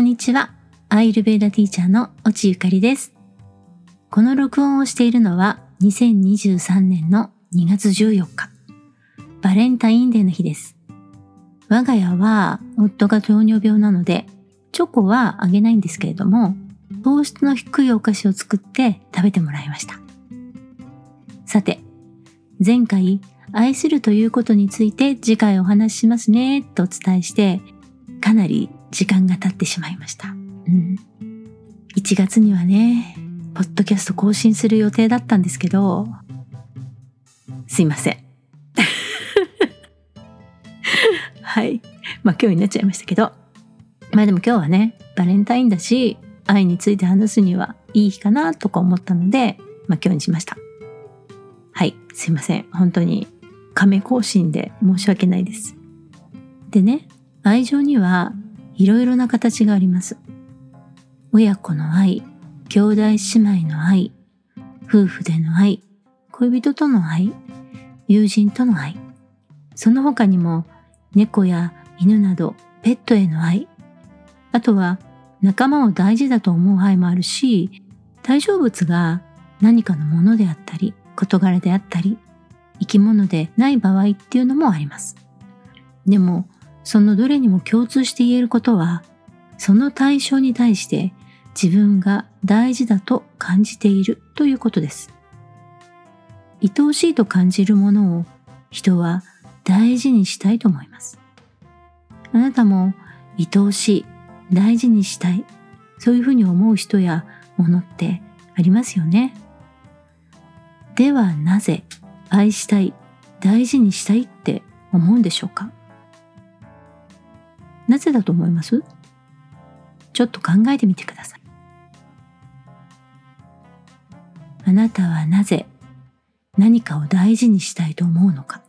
こんにちは。アイルベーダティーチャーの落ちゆかりです。この録音をしているのは2023年の2月14日。バレンタインデーの日です。我が家は夫が糖尿病なので、チョコはあげないんですけれども、糖質の低いお菓子を作って食べてもらいました。さて、前回愛するということについて次回お話ししますねとお伝えして、かなり時間が経ってしまいました。うん。1月にはね、ポッドキャスト更新する予定だったんですけど、すいません。はい。まあ今日になっちゃいましたけど。まあでも今日はね、バレンタインだし、愛について話すにはいい日かなとか思ったので、まあ今日にしました。はい。すいません。本当に亀更新で申し訳ないです。でね、愛情にはいろいろな形があります。親子の愛、兄弟姉妹の愛、夫婦での愛、恋人との愛、友人との愛、その他にも猫や犬などペットへの愛、あとは仲間を大事だと思う愛もあるし、対象物が何かのものであったり、事柄であったり、生き物でない場合っていうのもあります。でも、そのどれにも共通して言えることは、その対象に対して自分が大事だと感じているということです。愛おしいと感じるものを人は大事にしたいと思います。あなたも愛おしい、大事にしたい、そういうふうに思う人やものってありますよね。ではなぜ愛したい、大事にしたいって思うんでしょうか？なぜだと思います？ちょっと考えてみてください。あなたはなぜ何かを大事にしたいと思うのか？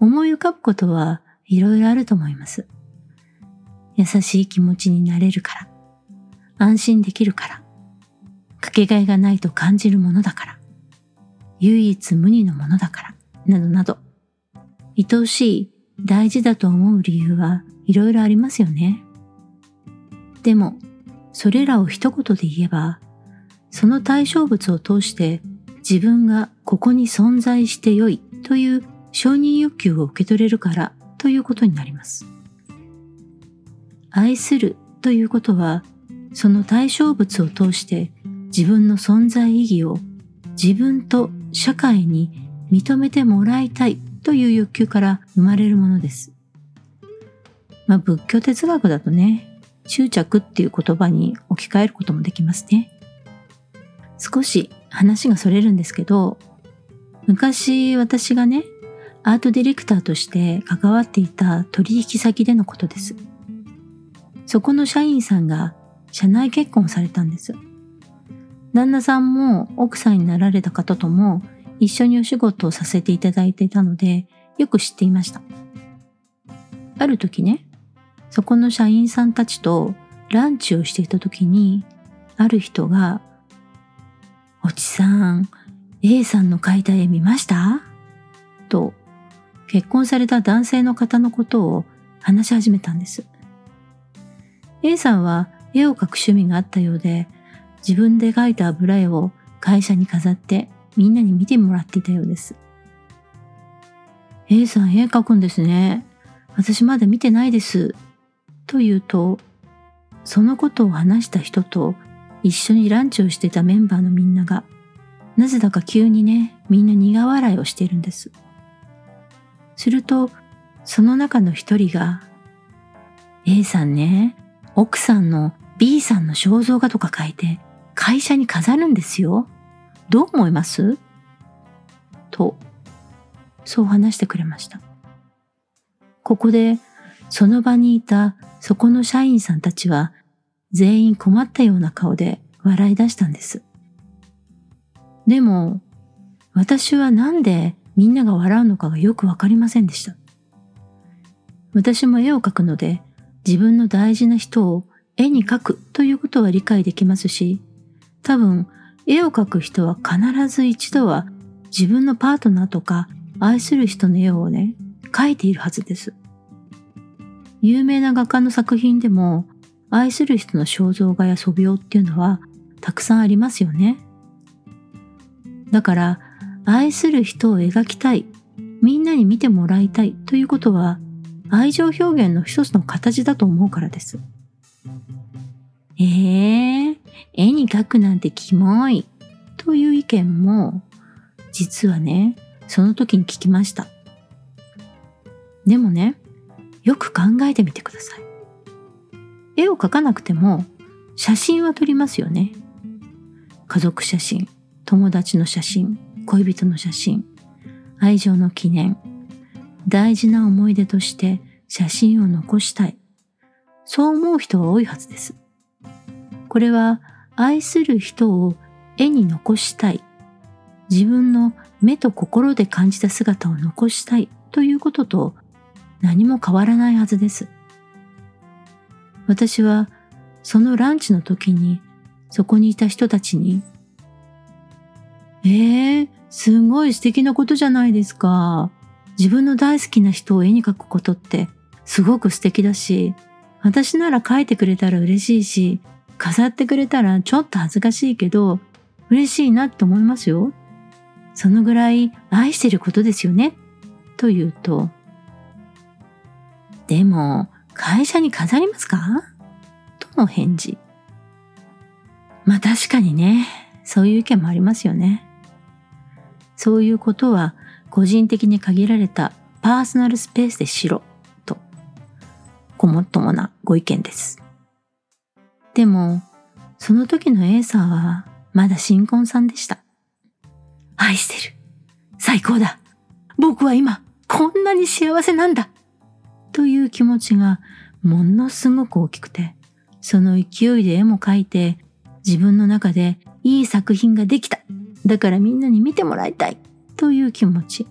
思い浮かぶことはいろいろあると思います。優しい気持ちになれるから、安心できるから、かけがえがないと感じるものだから、唯一無二のものだから、などなど、愛おしい、大事だと思う理由はいろいろありますよね。でも、それらを一言で言えば、その対象物を通して自分がここに存在してよいという承認欲求を受け取れるからということになります。愛するということは、その対象物を通して自分の存在意義を自分と社会に認めてもらいたいという欲求から生まれるものです。まあ仏教哲学だとね、執着っていう言葉に置き換えることもできますね。少し話がそれるんですけど、昔私がね、アートディレクターとして関わっていた取引先でのことです。そこの社員さんが社内結婚をされたんです。旦那さんも奥さんになられた方とも一緒にお仕事をさせていただいていたので、よく知っていました。ある時ね、そこの社員さんたちとランチをしていた時に、ある人が、おちさん、A さんの描いた絵見ました？と、結婚された男性の方のことを話し始めたんです。A さんは絵を描く趣味があったようで、自分で描いた油絵を会社に飾ってみんなに見てもらっていたようです。A さん絵描くんですね。私まだ見てないです。と言うと、そのことを話した人と一緒にランチをしてたメンバーのみんなが、なぜだか急にね、みんな苦笑いをしているんです。すると、その中の一人が、A さんね、奥さんの B さんの肖像画とか描いて会社に飾るんですよ。どう思います？と、そう話してくれました。ここで、その場にいたそこの社員さんたちは、全員困ったような顔で笑い出したんです。でも、私はなんでみんなが笑うのかがよくわかりませんでした。私も絵を描くので、自分の大事な人を絵に描くということは理解できますし、多分、絵を描く人は必ず一度は自分のパートナーとか愛する人の絵をね、描いているはずです。有名な画家の作品でも愛する人の肖像画や素描っていうのはたくさんありますよね。だから愛する人を描きたい、みんなに見てもらいたいということは愛情表現の一つの形だと思うからです。えー、絵に描くなんてキモいという意見も実はね、その時に聞きました。でもね、よく考えてみてください。絵を描かなくても写真は撮りますよね。家族写真、友達の写真、恋人の写真、愛情の記念、大事な思い出として写真を残したい。そう思う人は多いはずです。これは愛する人を絵に残したい。自分の目と心で感じた姿を残したいということと何も変わらないはずです。私はそのランチの時にそこにいた人たちにえー、すごい素敵なことじゃないですか。自分の大好きな人を絵に描くことってすごく素敵だし、私なら描いてくれたら嬉しいし、飾ってくれたらちょっと恥ずかしいけど、嬉しいなって思いますよ。そのぐらい愛してることですよね。と言うと、でも、会社に飾りますか？との返事。まあ確かにね、そういう意見もありますよね。そういうことは個人的に限られたパーソナルスペースでしろ、と、ごもっともなご意見です。でも、その時の A さんはまだ新婚さんでした。愛してる。最高だ。僕は今、こんなに幸せなんだ。という気持ちがものすごく大きくて、その勢いで絵も描いて、自分の中でいい作品ができた。だからみんなに見てもらいたい。という気持ち。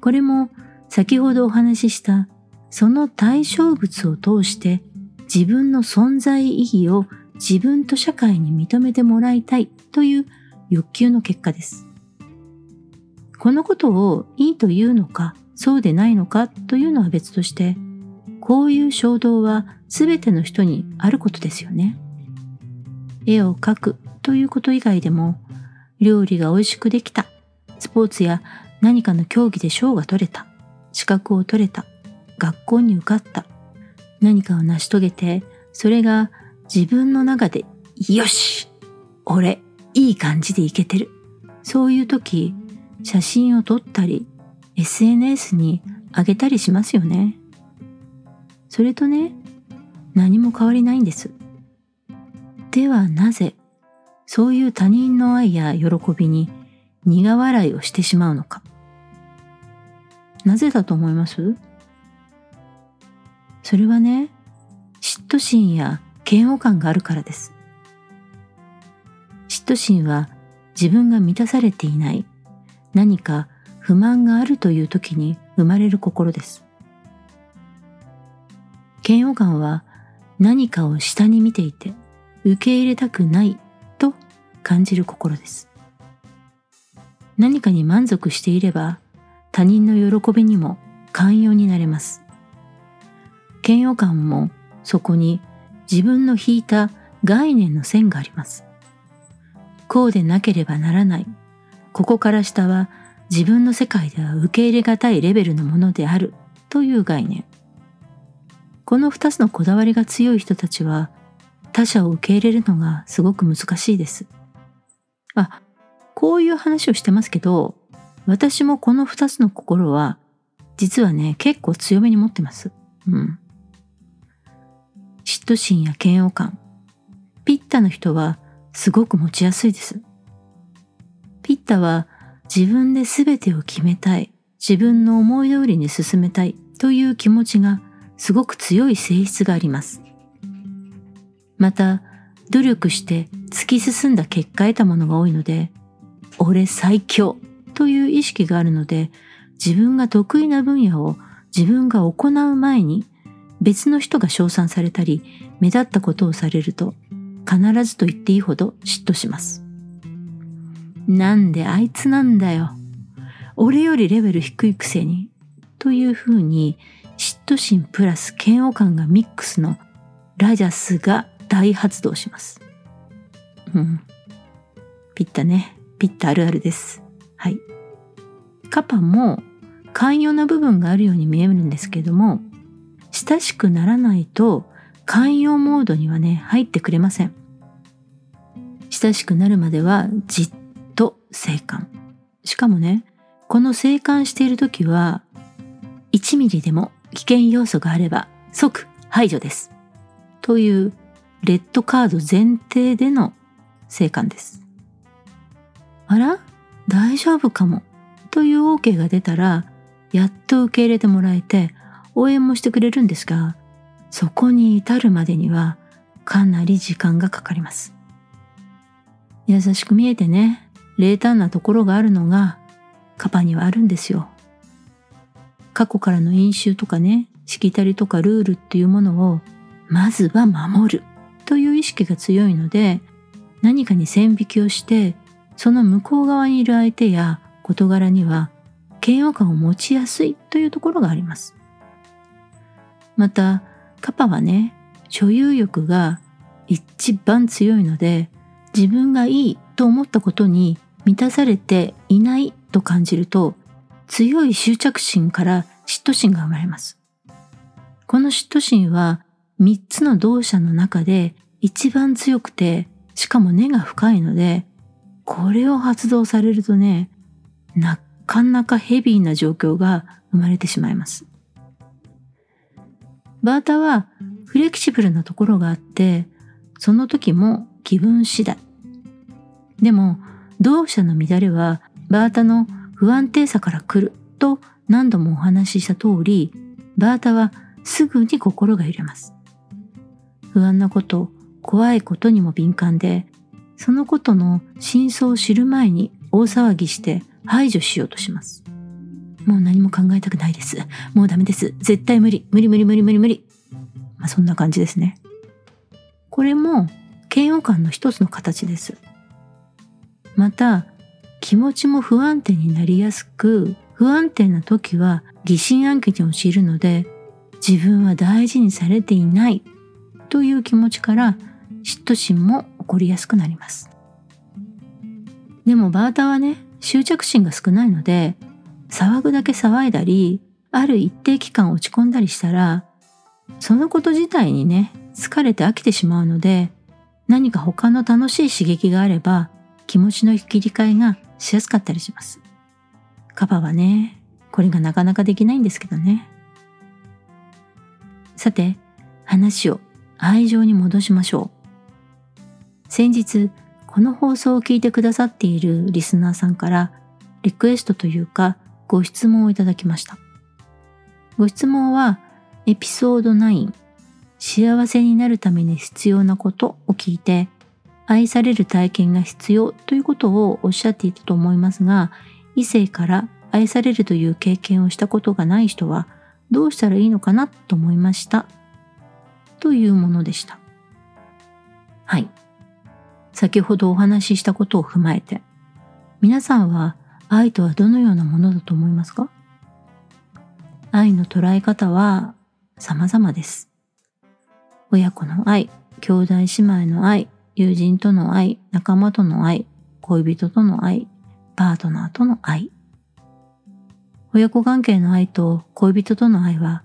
これも先ほどお話ししたその対象物を通して自分の存在意義を自分と社会に認めてもらいたいという欲求の結果です。このことをいいというのかそうでないのかというのは別として、こういう衝動は全ての人にあることですよね。絵を描くということ以外でも、料理が美味しくできた、スポーツや何かの競技で賞が取れた、資格を取れた、学校に受かった、何かを成し遂げて、それが自分の中で、よし俺、いい感じでいけてる。そういう時、写真を撮ったり、SNS に上げたりしますよね。それとね、何も変わりないんです。ではなぜ、そういう他人の愛や喜びに苦笑いをしてしまうのか。なぜだと思います？それはね、嫉妬心や嫌悪感があるからです。嫉妬心は自分が満たされていない何か不満があるという時に生まれる心です。嫌悪感は何かを下に見ていて受け入れたくないと感じる心です。何かに満足していれば他人の喜びにも寛容になれます。嫌悪感もそこに自分の引いた概念の線があります。こうでなければならない。ここから下は自分の世界では受け入れがたいレベルのものであるという概念。この二つのこだわりが強い人たちは他者を受け入れるのがすごく難しいです。あ、こういう話をしてますけど、私もこの二つの心は実はね、結構強めに持ってます。うん。嫉妬心や嫌悪感。ピッタの人はすごく持ちやすいです。ピッタは自分で全てを決めたい、自分の思い通りに進めたいという気持ちがすごく強い性質があります。また、努力して突き進んだ結果得たものが多いので、俺最強という意識があるので、自分が得意な分野を自分が行う前に別の人が称賛されたり目立ったことをされると必ずと言っていいほど嫉妬します。なんであいつなんだよ。俺よりレベル低いくせに。というふうに嫉妬心プラス嫌悪感がミックスのラジャスが大発動します。うん。ピッタね。ピッタあるあるです。はい。カパも寛容な部分があるように見えるんですけども、親しくならないと寛容モードにはね、入ってくれません。親しくなるまではじっと静観。しかもね、この静観している時は、1ミリでも危険要素があれば即排除です。というレッドカード前提での静観です。あら？大丈夫かもという OK が出たらやっと受け入れてもらえて応援もしてくれるんですがそこに至るまでにはかなり時間がかかります。優しく見えてね冷淡なところがあるのがカパにはあるんですよ。過去からの飲酒とかねしきたりとかルールっていうものをまずは守る。という意識が強いので何かに線引きをしてその向こう側にいる相手や事柄には嫌悪感を持ちやすいというところがあります。また、カパはね、所有欲が一番強いので、自分がいいと思ったことに満たされていないと感じると、強い執着心から嫉妬心が生まれます。この嫉妬心は3つの動作の中で一番強くて、しかも根が深いので、これを発動されるとね、なかなかヘビーな状況が生まれてしまいます。バータはフレキシブルなところがあって、その時も気分次第。でも、動作の乱れはバータの不安定さから来ると何度もお話しした通り、バータはすぐに心が揺れます。不安なこと、怖いことにも敏感で、そのことの真相を知る前に大騒ぎして排除しようとします。もう何も考えたくないです。もうダメです。絶対無理。無理無理無理無理無理。まあそんな感じですね。これも嫌悪感の一つの形です。また、気持ちも不安定になりやすく、不安定な時は疑心暗鬼に陥るので、自分は大事にされていないという気持ちから嫉妬心も起こりやすくなります。でもバータはね、執着心が少ないので、騒ぐだけ騒いだり、ある一定期間落ち込んだりしたら、そのこと自体にね、疲れて飽きてしまうので、何か他の楽しい刺激があれば、気持ちの切り替えがしやすかったりします。カバはね、これがなかなかできないんですけどね。さて、話を愛情に戻しましょう。先日、この放送を聞いてくださっているリスナーさんからリクエストというかご質問をいただきました。ご質問はエピソード9幸せになるために必要なことを聞いて愛される体験が必要ということをおっしゃっていたと思いますが異性から愛されるという経験をしたことがない人はどうしたらいいのかなと思いましたというものでした。はい。先ほどお話ししたことを踏まえて、皆さんは愛とはどのようなものだと思いますか？愛の捉え方は様々です。親子の愛、兄弟姉妹の愛、友人との愛、仲間との愛、恋人との愛、パートナーとの愛。親子関係の愛と恋人との愛は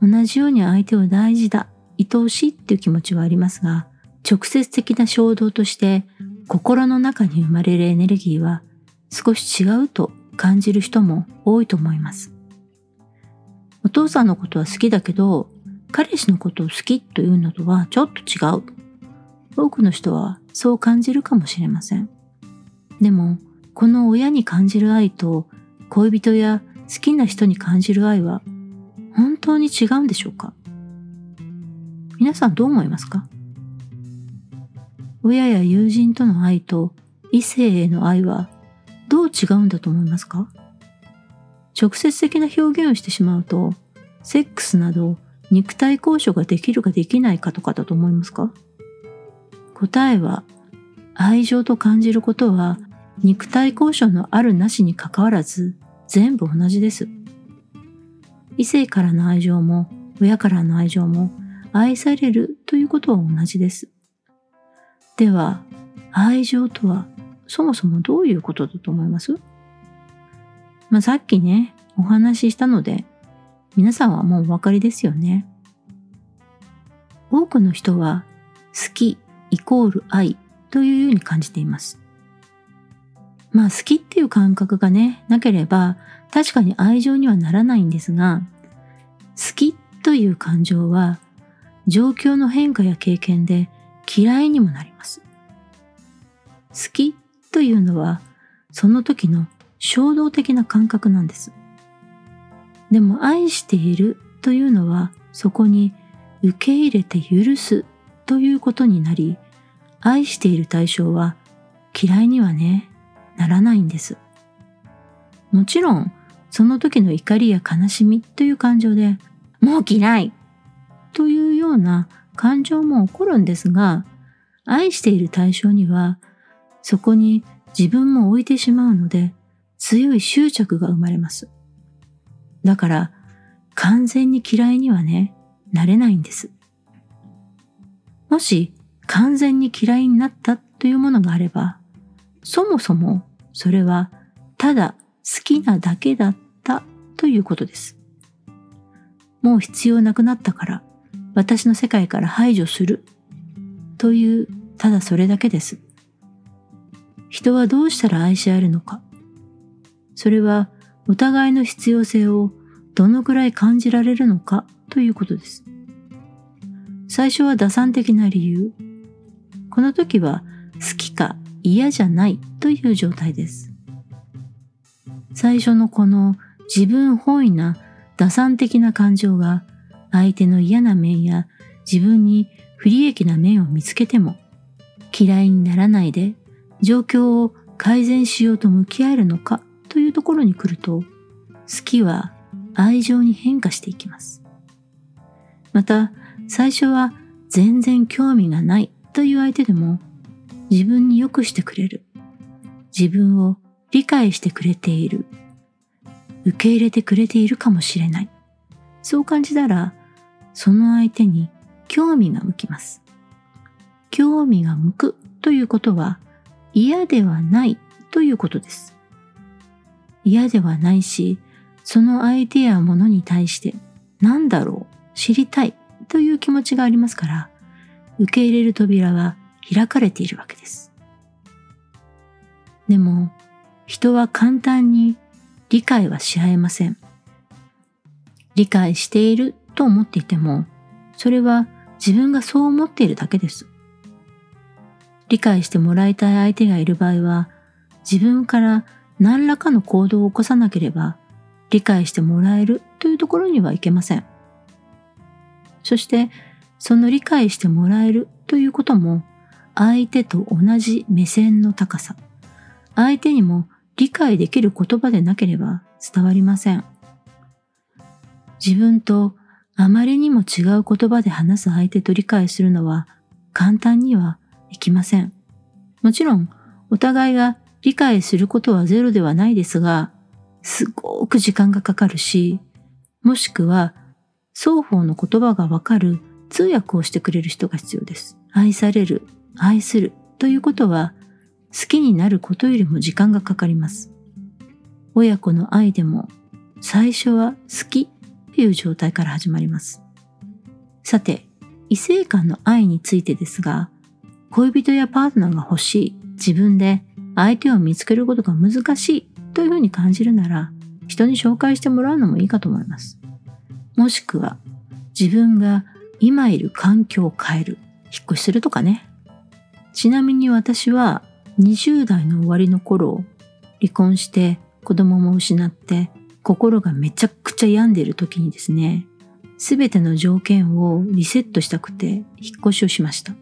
同じように相手を大事だ、愛おしいっていう気持ちはありますが、直接的な衝動として心の中に生まれるエネルギーは少し違うと感じる人も多いと思います。お父さんのことは好きだけど、彼氏のことを好きというのとはちょっと違う。多くの人はそう感じるかもしれません。でも、この親に感じる愛と恋人や好きな人に感じる愛は本当に違うんでしょうか？皆さんどう思いますか？親や友人との愛と異性への愛はどう違うんだと思いますか？直接的な表現をしてしまうと、セックスなど肉体交渉ができるかできないかとかだと思いますか？答えは、愛情と感じることは肉体交渉のあるなしに関わらず全部同じです。異性からの愛情も親からの愛情も愛されるということは同じです。では、愛情とはそもそもどういうことだと思います？まあ、さっきね、お話ししたので、皆さんはもうお分かりですよね。多くの人は好きイコール愛というように感じています。まあ好きっていう感覚がね、なければ確かに愛情にはならないんですが、好きという感情は状況の変化や経験で嫌いにもなります。好きというのはその時の衝動的な感覚なんです。でも愛しているというのはそこに受け入れて許すということになり、愛している対象は嫌いにはね、ならないんです。もちろん、その時の怒りや悲しみという感情で、もう嫌いというような感情も起こるんですが、愛している対象には、そこに自分も置いてしまうので、強い執着が生まれます。だから、完全に嫌いにはね、なれないんです。もし完全に嫌いになったというものがあれば、そもそもそれはただ好きなだけだったということです。もう必要なくなったから私の世界から排除するというただそれだけです。人はどうしたら愛し合えるのか。それはお互いの必要性をどのくらい感じられるのかということです。最初は打算的な理由。この時は好きか嫌じゃないという状態です。最初のこの自分本位な打算的な感情が相手の嫌な面や自分に不利益な面を見つけても嫌いにならないで状況を改善しようと向き合えるのかというところに来ると好きは愛情に変化していきます。また最初は全然興味がないという相手でも自分に良くしてくれる。自分を理解してくれている。受け入れてくれているかもしれない。そう感じたら、その相手に興味が向きます。興味が向くということは嫌ではないということです。嫌ではないし、その相手やものに対して何だろう、知りたいという気持ちがありますから、受け入れる扉は開かれているわけです。でも、人は簡単に理解はし合えません。理解していると思っていても、それは自分がそう思っているだけです。理解してもらいたい相手がいる場合は、自分から何らかの行動を起こさなければ、理解してもらえるというところにはいけません。そしてその理解してもらえるということも相手と同じ目線の高さ、相手にも理解できる言葉でなければ伝わりません。自分とあまりにも違う言葉で話す相手と理解するのは簡単にはいきません。もちろんお互いが理解することはゼロではないですが、すごく時間がかかるし、もしくは双方の言葉がわかる通訳をしてくれる人が必要です。愛される、愛するということは好きになることよりも時間がかかります。親子の愛でも最初は好きという状態から始まります。さて、異性間の愛についてですが、恋人やパートナーが欲しい、自分で相手を見つけることが難しいというふうに感じるなら、人に紹介してもらうのもいいかと思います。もしくは自分が今いる環境を変える、引っ越しするとかね。ちなみに私は20代の終わりの頃、離婚して子供も失って心がめちゃくちゃ病んでいる時にですね、すべての条件をリセットしたくて引っ越しをしました。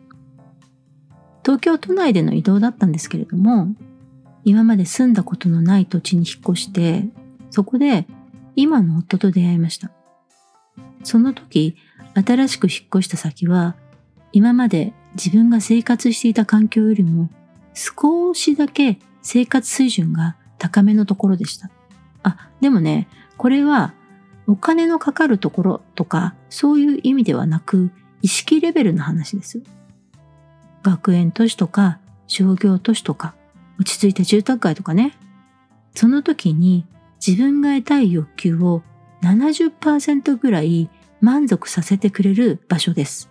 東京都内での移動だったんですけれども、今まで住んだことのない土地に引っ越して、そこで今の夫と出会いました。その時、新しく引っ越した先は、今まで自分が生活していた環境よりも少しだけ生活水準が高めのところでした。あ、でもね、これはお金のかかるところとかそういう意味ではなく意識レベルの話です。学園都市とか商業都市とか落ち着いた住宅街とかね。その時に自分が得たい欲求を70%ぐらい満足させてくれる場所です。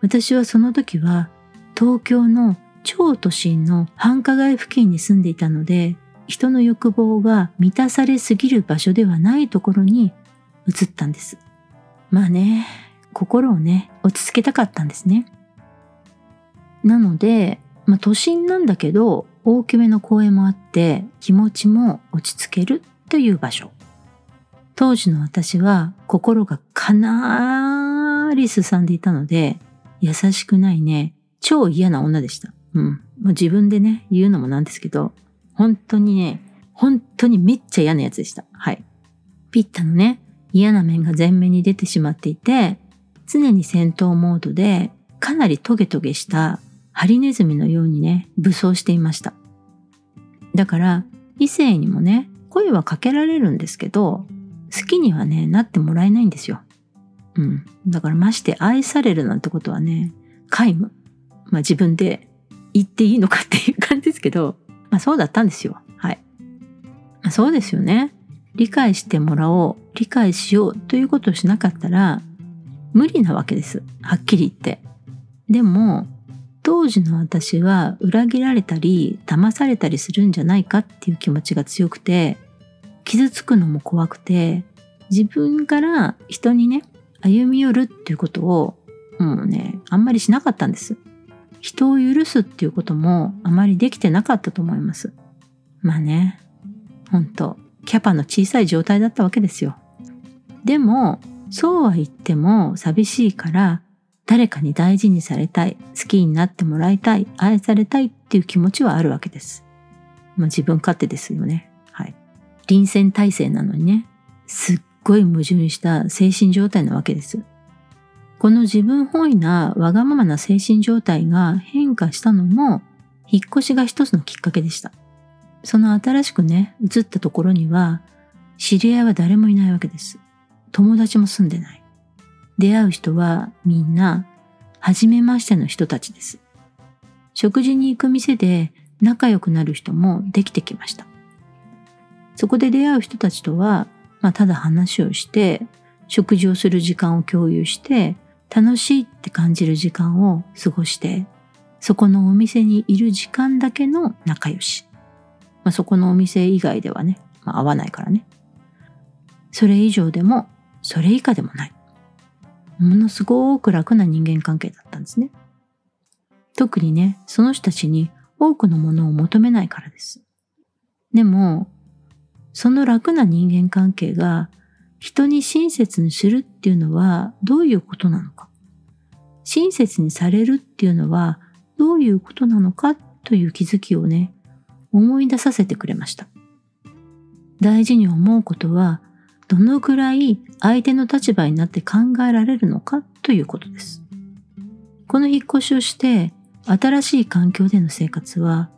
私はその時は東京の超都心の繁華街付近に住んでいたので、人の欲望が満たされすぎる場所ではないところに移ったんです。まあね、心をね、落ち着けたかったんですね。なので、まあ、都心なんだけど大きめの公園もあって気持ちも落ち着けるという場所。当時の私は心がかなりすさんでいたので優しくないね、超嫌な女でした。うん。まあ、自分でね、言うのもなんですけど、本当にね、本当にめっちゃ嫌なやつでした。はい。ピッタのね、嫌な面が前面に出てしまっていて、常に戦闘モードで、かなりトゲトゲしたハリネズミのようにね、武装していました。だから、異性にもね、声はかけられるんですけど、好きにはね、なってもらえないんですよ。うん。だからまして愛されるなんてことはね、皆無。まあ自分で言っていいのかっていう感じですけど、まあそうだったんですよ。はい。まあ、そうですよね。理解してもらおう、理解しようということをしなかったら、無理なわけです。はっきり言って。でも、当時の私は裏切られたり騙されたりするんじゃないかっていう気持ちが強くて傷つくのも怖くて自分から人にね歩み寄るっていうことをもうねあんまりしなかったんです。人を許すっていうこともあまりできてなかったと思います。まあね本当キャパの小さい状態だったわけですよ。でもそうは言っても寂しいから誰かに大事にされたい、好きになってもらいたい、愛されたいっていう気持ちはあるわけです。まあ、自分勝手ですよね。はい。臨戦態勢なのにね、すっごい矛盾した精神状態なわけです。この自分本位なわがままな精神状態が変化したのも、引っ越しが一つのきっかけでした。その新しくね、移ったところには、知り合いは誰もいないわけです。友達も住んでない。出会う人はみんな、初めましての人たちです。食事に行く店で仲良くなる人もできてきました。そこで出会う人たちとは、まあ、ただ話をして、食事をする時間を共有して、楽しいって感じる時間を過ごして、そこのお店にいる時間だけの仲良し。まあ、そこのお店以外ではね、まあ、会わないからね。それ以上でも、それ以下でもない。ものすごく楽な人間関係だったんですね。特にね、その人たちに多くのものを求めないからです。でも、その楽な人間関係が人に親切にするっていうのはどういうことなのか。親切にされるっていうのはどういうことなのかという気づきをね、思い出させてくれました。大事に思うことはどのぐらい相手の立場になって考えられるのかということです。この引っ越しをして新しい環境での生活は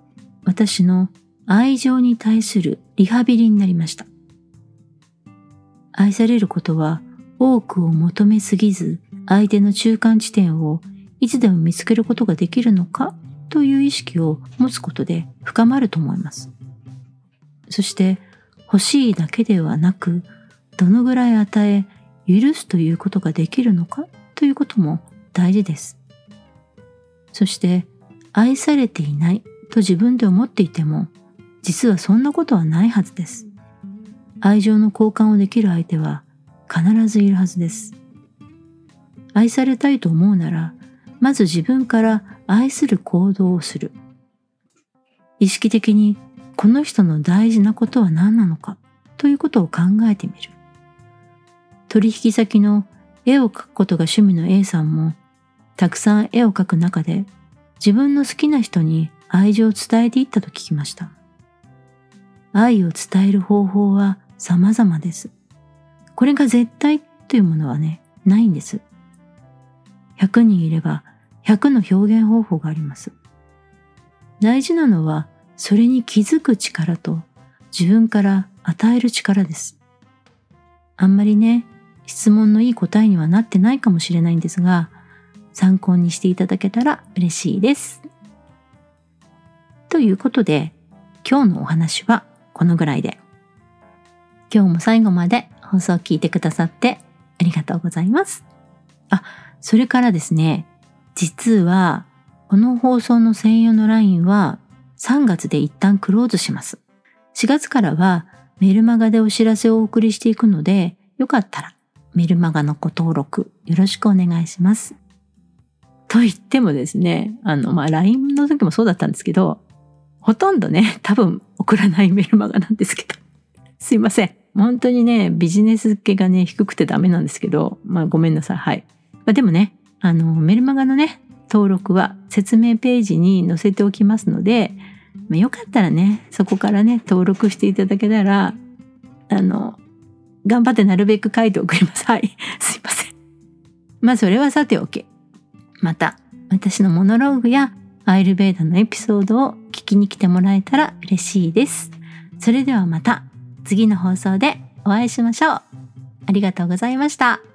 私の愛情に対するリハビリになりました。愛されることは多くを求めすぎず相手の中間地点をいつでも見つけることができるのかという意識を持つことで深まると思います。そして欲しいだけではなくどのぐらい与え許すということができるのか？ということも大事です。そして愛されていないと自分で思っていても実はそんなことはないはずです。愛情の交換をできる相手は必ずいるはずです。愛されたいと思うならまず自分から愛する行動をする。意識的にこの人の大事なことは何なのか？ということを考えてみる。取引先の絵を描くことが趣味の A さんも、たくさん絵を描く中で、自分の好きな人に愛情を伝えていったと聞きました。愛を伝える方法は様々です。これが絶対というものはね、ないんです。100人いれば100の表現方法があります。大事なのはそれに気づく力と自分から与える力です。あんまりね、質問のいい答えにはなってないかもしれないんですが、参考にしていただけたら嬉しいです。ということで、今日のお話はこのぐらいで。今日も最後まで放送を聞いてくださってありがとうございます。あ、それからですね、実はこの放送の専用の LINE は3月で一旦クローズします。4月からはメルマガでお知らせをお送りしていくので、よかったらメルマガのご登録よろしくお願いします。と言ってもですね、あの、まあ、LINE の時もそうだったんですけど、ほとんどね、多分送らないメルマガなんですけど、すいません。本当にね、ビジネス系がね、低くてダメなんですけど、まあごめんなさい。はい。まあ、でもね、あの、メルマガのね、登録は説明ページに載せておきますので、まあ、よかったらね、そこからね、登録していただけたら、あの、頑張ってなるべく書いて送ります。はい。すいません。まあ、それはさておき。また、私のモノローグやアイルベーダのエピソードを聞きに来てもらえたら嬉しいです。それではまた次の放送でお会いしましょう。ありがとうございました。